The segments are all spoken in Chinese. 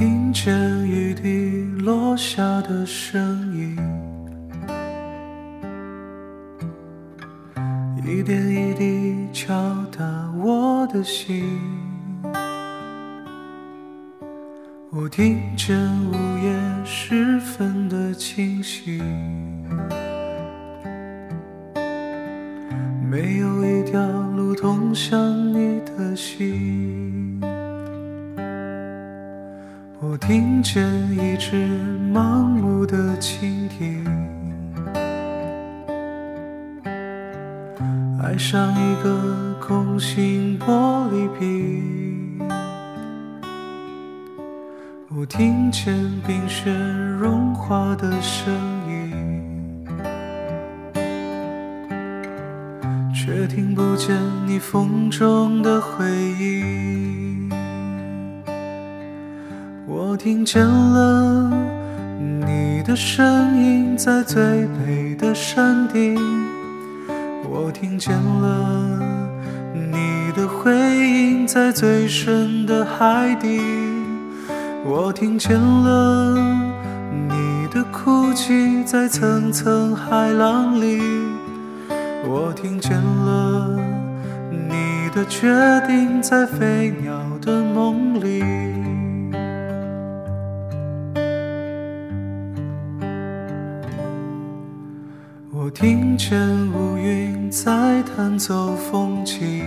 听见雨滴落下的声音，一点一滴敲打我的心。我听见午夜时分的清晰，没有一条路通向听见一只盲目的蜻蜓，爱上一个空心玻璃瓶。我听见冰雪融化的声音，却听不见你风中的回音。听见了你的声音在最北的山顶，我听见了你的回音在最深的海底。我听见了你的哭泣，在层层海浪里；我听见了你的决定，在飞鸟的梦里。听见乌云在弹奏风琴。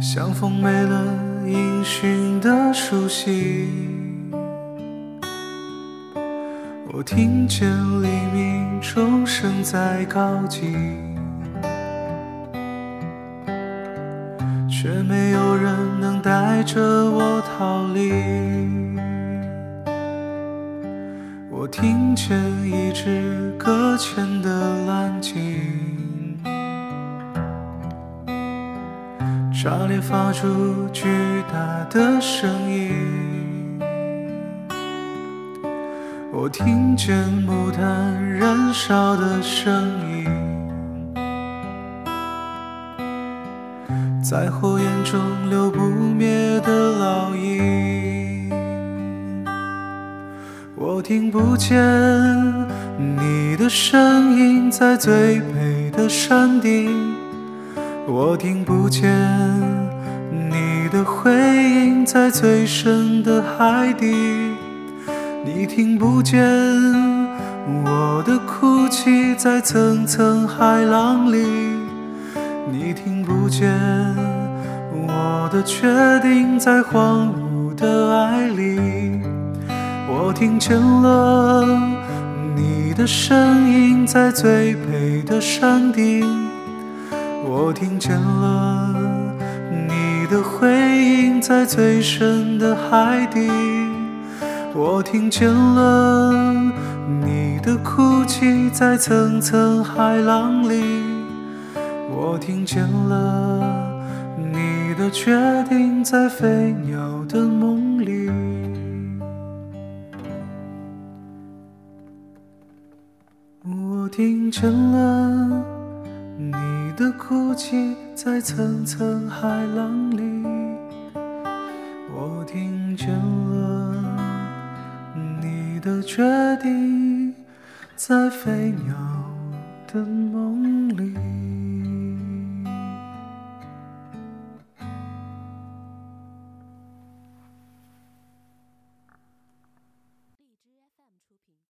像风没了音讯的熟悉，我听见黎明钟声在靠近，却没有人能带着我逃离。我听见一只搁浅的蓝鲸。炸裂，发出巨大的声音。我听见木炭燃烧的声音，在火焰中留不灭的烙印。我听不见你的声音，在最北的山顶。我听不见你的回音，在最深的海底。你听不见我的哭泣，在层层海浪里。你听不见我的决定，在荒芜的爱里。我听见了你的声音，在最北的山顶。我听见了你的回音，在最深的海底。我听见了你的哭泣，在层层海浪里。我听见了你的决定，在飞鸟的梦听见了。你的哭泣在层层海浪里，我听见了你的决定，在飞鸟的梦里。